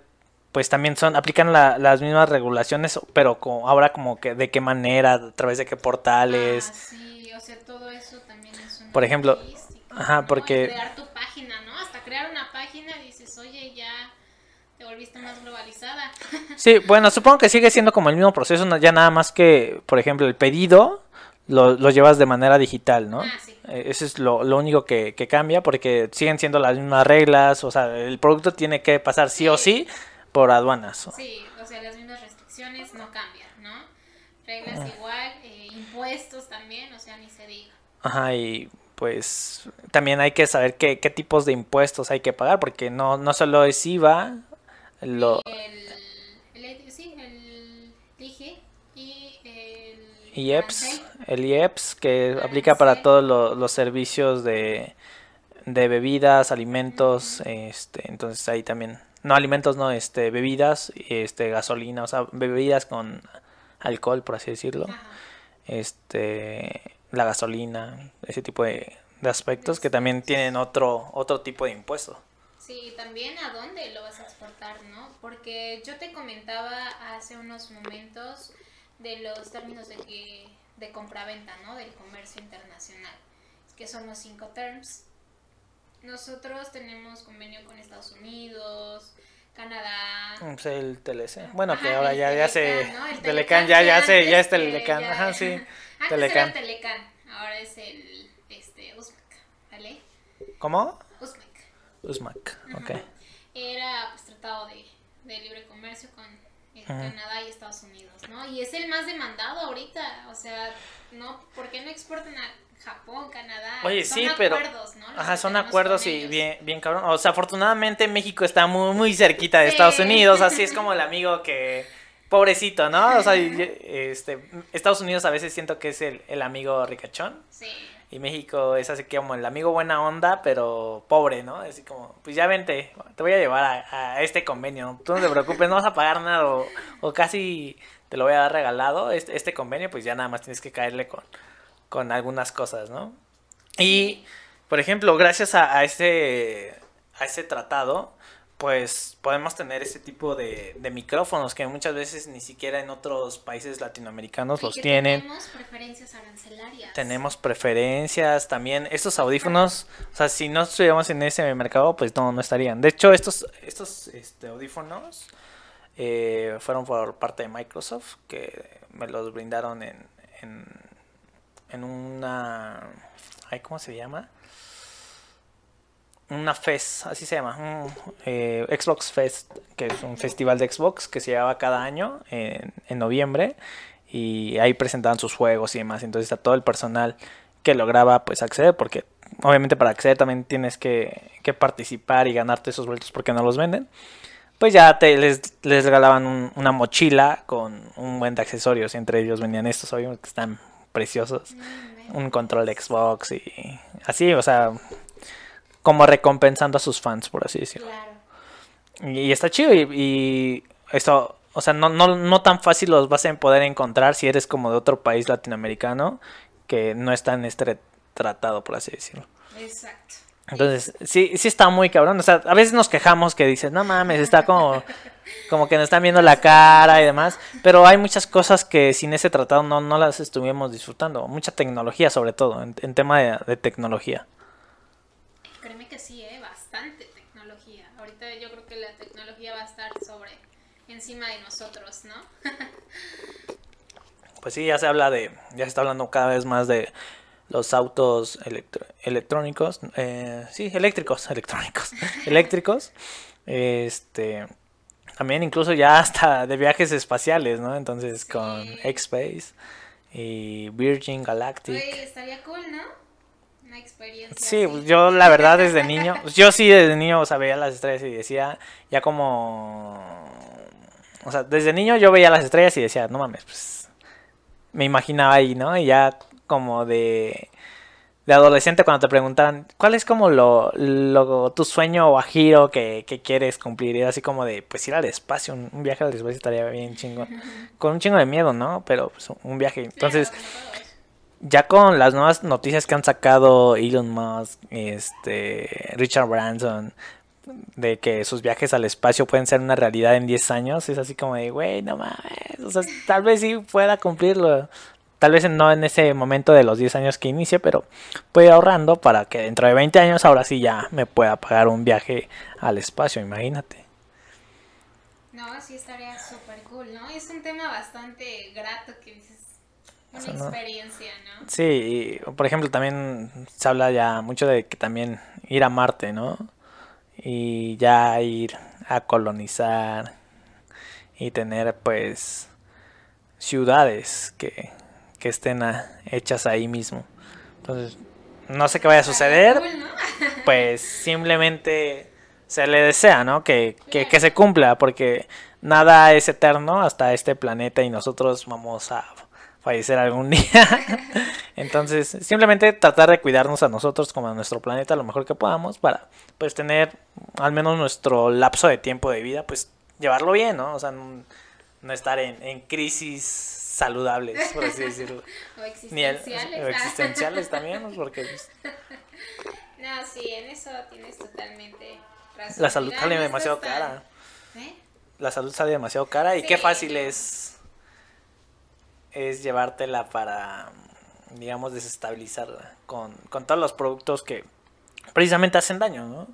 pues también son, aplican la- las mismas regulaciones, pero co- ahora como que de qué manera, a través de qué portales. Ah, sí, o sea, todo eso también es una Por ejemplo, ajá, ¿no? porque- crear tu página, ¿no? Hasta crear una página dices, oye, ya te volviste más globalizada. Sí, bueno, supongo que sigue siendo como el mismo proceso, ya nada más que, por ejemplo, el pedido lo, lo llevas de manera digital, ¿no? Ah, sí. Eh, Eso es lo, lo único que, que cambia porque siguen siendo las mismas reglas, o sea, el producto tiene que pasar sí o sí por aduanas. Sí, o sea, las mismas restricciones no cambian, ¿no? Reglas Ah. igual, eh, impuestos también, o sea, ni se diga. Ajá, y pues también hay que saber qué, qué tipos de impuestos hay que pagar, porque no, no solo es IVA, lo... El, el, sí, el IGE y el IEPS, arancel. El IEPS que Arancel. aplica para todos lo- los servicios de, de bebidas, alimentos, este, entonces ahí también, no alimentos, no, este, bebidas, este, gasolina, o sea, bebidas con alcohol, por así decirlo, este, la gasolina, ese tipo de, de aspectos que también tienen otro, otro tipo de impuesto. Sí, también a dónde lo vas a exportar, ¿no? Porque yo te comentaba hace unos momentos de los términos de que de compraventa, ¿no? Del comercio internacional, que son los cinco terms. Nosotros tenemos convenio con Estados Unidos, Canadá, Pues el TLC. Bueno, que ahora ya, ya se. Telecán, ¿no? El Telecán, ya, ya se, ya es antes, eh, Telecán. ya- Ajá, sí. Antes Telecán. era Telecán, ahora es el este Uzbek, ¿vale? ¿Cómo? Usmac, ok. Ajá. Era pues tratado de, de libre comercio con Canadá y Estados Unidos, ¿no? Y es el más demandado ahorita, o sea, no, ¿por qué no exportan a Japón, Canadá? Oye, Son sí, pero. acuerdos, ¿no? Los Ajá, son acuerdos y bien, bien cabrón. O sea, afortunadamente México está muy, muy cerquita de Sí. Estados Unidos. Así es como el amigo que. Pobrecito, ¿no? O sea, este, Estados Unidos a veces siento que es el, el amigo ricachón. Sí, Y México es así como el amigo buena onda, pero pobre, ¿no? Así como, pues ya vente, te voy a llevar a, este convenio. Tú no te preocupes, no vas a pagar nada o, o casi te lo voy a dar regalado. Este, este convenio, pues ya nada más tienes que caerle con, con algunas cosas, ¿no? Y, por ejemplo, gracias a, a ese, a ese tratado, pues podemos tener ese tipo de, de micrófonos que muchas veces ni siquiera en otros países latinoamericanos Y los que tienen. Tenemos preferencias arancelarias. Tenemos preferencias también. Estos audífonos, o sea, si no estuviéramos en ese mercado, pues no, no estarían. De hecho, estos, estos este, audífonos eh, fueron por parte de Microsoft, que me los brindaron en, en, en una... ay, ¿Cómo se llama? Una Fest, así se llama. un, eh, Xbox Fest, que es un festival de Xbox que se llevaba cada año en, en noviembre. Y ahí presentaban sus juegos y demás. Entonces a todo el personal que lograba pues acceder, porque obviamente para acceder también tienes que, que participar y ganarte esos boletos porque no los venden. Pues ya te, les, les regalaban un- una mochila con un buen de accesorios. Y entre ellos venían estos, obviamente que están preciosos. Mm. Un control de Xbox y así, o sea, como recompensando a sus fans, por así decirlo. Claro. Y, y está chido y, y esto, o sea, no, no, no tan fácil los vas a poder encontrar si eres como de otro país latinoamericano que no está en este tratado, por así decirlo. Exacto. Entonces, sí, sí está muy cabrón. O sea, a veces nos quejamos que dices, no mames, está como, como que nos están viendo la cara y demás. Pero hay muchas cosas que sin ese tratado no, no las estuvimos disfrutando. Mucha tecnología, sobre todo, en, en tema de, de tecnología. Que sí, ¿eh? bastante tecnología. Ahorita yo creo que la tecnología va a estar sobre, encima de nosotros, ¿no? Pues sí, ya se habla de, ya se está hablando cada vez más de los autos electro- electrónicos, eh, sí, eléctricos, electrónicos, eléctricos, este, también incluso ya hasta de viajes espaciales, ¿no? Entonces con. X-Space y Virgin Galactic. Oye, estaría cool, ¿no? Una experiencia. Sí, así. yo la verdad desde niño, pues yo sí desde niño o sea, veía las estrellas y decía, ya como, o sea, desde niño yo veía las estrellas y decía, no mames, pues me imaginaba ahí, ¿no? Y ya como de, de adolescente cuando te preguntaban, ¿cuál es como lo, lo tu sueño o giro que, que quieres cumplir? Y era así como de, pues ir al espacio, un, un viaje al espacio estaría bien chingón, con un chingo de miedo, ¿no? Pero pues un viaje, entonces... Claro. Ya con las nuevas noticias que han sacado Elon Musk, este, Richard Branson, de que sus viajes al espacio pueden ser una realidad en 10 años, es así como de, güey, no mames, o sea, tal vez sí pueda cumplirlo. Tal vez no en ese momento de los 10 años que inicie, pero puedo ir ahorrando para que dentro de 20 años ahora sí ya me pueda pagar un viaje al espacio, imagínate. No, sí estaría súper cool, ¿no? Es un tema bastante grato sea, no- experiencia, ¿no? Sí, y, por ejemplo, también se habla ya mucho de que también ir a Marte, ¿no? Y ya ir a colonizar y tener pues ciudades que, que estén a- hechas ahí mismo. Entonces, no sé qué vaya a suceder, Cool, ¿no? pues simplemente se le desea, ¿no? Que, que, que se cumpla, porque nada es eterno hasta este planeta y nosotros vamos a fallecer algún día. Entonces, simplemente tratar de cuidarnos a nosotros como a nuestro planeta lo mejor que podamos para pues tener al menos nuestro lapso de tiempo de vida, pues llevarlo bien, ¿no? O sea, no, no estar en, en crisis saludables, por así decirlo. O el- existenciales. o existenciales también, ¿no? porque pues, No, sí, en eso tienes totalmente razón. la salud sale demasiado cara. ¿Eh? La salud sale demasiado cara y Sí. qué fácil es es llevártela para digamos desestabilizarla con, con todos los productos que precisamente hacen daño, ¿no?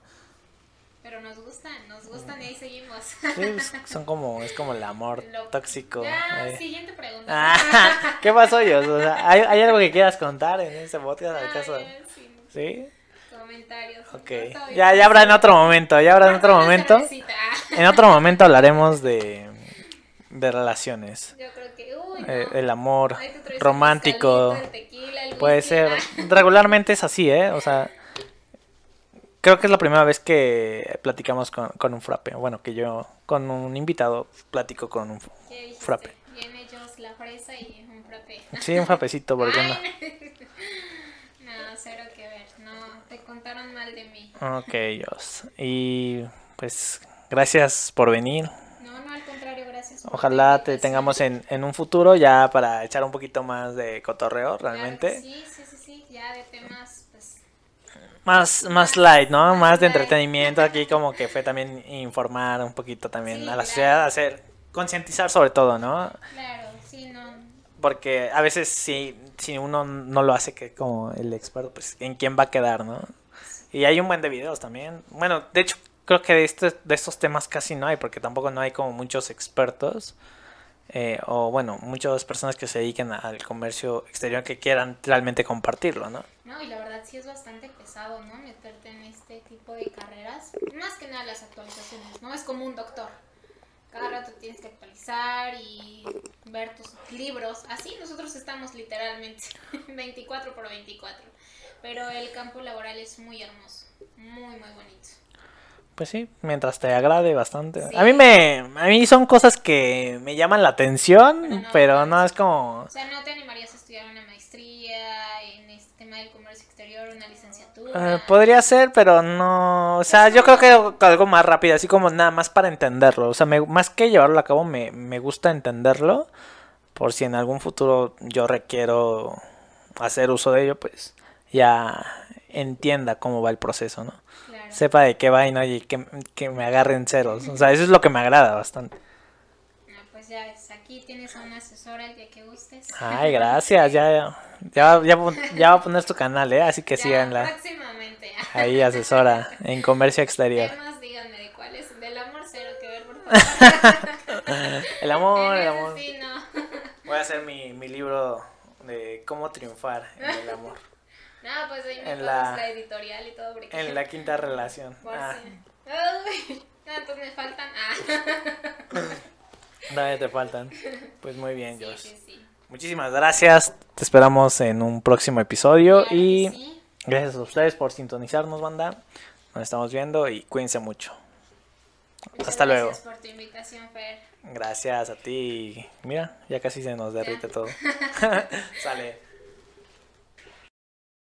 Pero nos gustan, nos gustan y ahí seguimos. Sí, son como es como el amor Lo- tóxico. Ya, eh. siguiente pregunta. Ah, ¿Qué pasó yo? O sea, ¿hay, hay algo que quieras contar en este podcast Ah, acaso? ya, sí, ¿Sí? comentarios. Ok. No. Ya, ya habrá en otro momento, ya habrá en otro momento. En otro momento hablaremos de, de relaciones. Yo creo que, uy, no. Eh, el amor romántico. el tequila, el Puede ser. Regularmente es así, ¿eh? O sea, creo que es la primera vez que platicamos con, con un frappe. Bueno, que yo con un invitado platico con un frappe. Viene ellos la fresa y un frappe. Sí, un frappecito, ¿por qué no? No, cero que ver. No, te contaron mal de mí. Ok, Dios. Y pues gracias por venir. No, no, al contrario, gracias. Ojalá te tengamos en, en un futuro ya para echar un poquito más de cotorreo Claro realmente. sí, sí, sí, sí, ya de temas, pues, Más, más light, ¿no? Más Más de light. entretenimiento aquí como que fue también informar un poquito también Sí, a la claro. sociedad, hacer, concientizar sobre todo, ¿no? claro, sí, no. Porque a veces si, si uno no lo hace que como el experto, pues en quién va a quedar, ¿no? Y hay un buen de videos también. Bueno, de hecho creo que de, este- de estos temas casi no hay, porque tampoco no hay como muchos expertos. eh, o bueno, muchas personas que se dediquen al comercio exterior que quieran realmente compartirlo, ¿no? No, y la verdad sí es bastante pesado, ¿no? Meterte en este tipo de carreras. Más que nada las actualizaciones, ¿no? Es como un doctor. Cada rato tienes que actualizar y ver tus libros. Así nosotros estamos literalmente 24 por 24. Pero el campo laboral es muy hermoso, muy, muy bonito. Pues sí, mientras te agrade bastante. Sí. A mí me, a mí son cosas que me llaman la atención, Pero no, pero no. no es como... O sea, ¿no te animarías a estudiar una maestría en este tema del comercio exterior, una licenciatura? Eh, podría ser, pero no. O sea, yo creo que algo más rápido, así como nada más para entenderlo. O sea, me- más que llevarlo a cabo, me, me gusta entenderlo. Por si en algún futuro yo requiero hacer uso de ello, pues ya entienda cómo va el proceso, ¿no? Sepa de qué va y no, y que, que me agarren ceros. O sea, eso es lo que me agrada bastante. Ah, pues ya ves, aquí tienes a una asesora el día que gustes. Ay, gracias. Ya, ya, ya, ya va a poner tu canal, ¿eh? Así que Ya, síganla. Próximamente. Ahí, asesora, en comercio exterior. Temas, díganme de cuáles. Del amor cero que ver, por favor. El amor, el amor. sí, no. Voy a hacer mi, mi libro de cómo triunfar en el amor. No, pues ahí En la- la... editorial y todo. Porque En la quinta relación. Por Ah, Uy, no, entonces me faltan. Ah. te faltan. Pues muy bien, Sí, Josh. sí, sí. Muchísimas gracias. Te esperamos en un próximo episodio. Claro y sí. gracias a ustedes por sintonizarnos, banda. Nos estamos viendo y cuídense mucho. Muchas Hasta luego. Gracias por tu invitación, Fer. Gracias a ti. Mira, ya casi se nos derrite todo. Sale.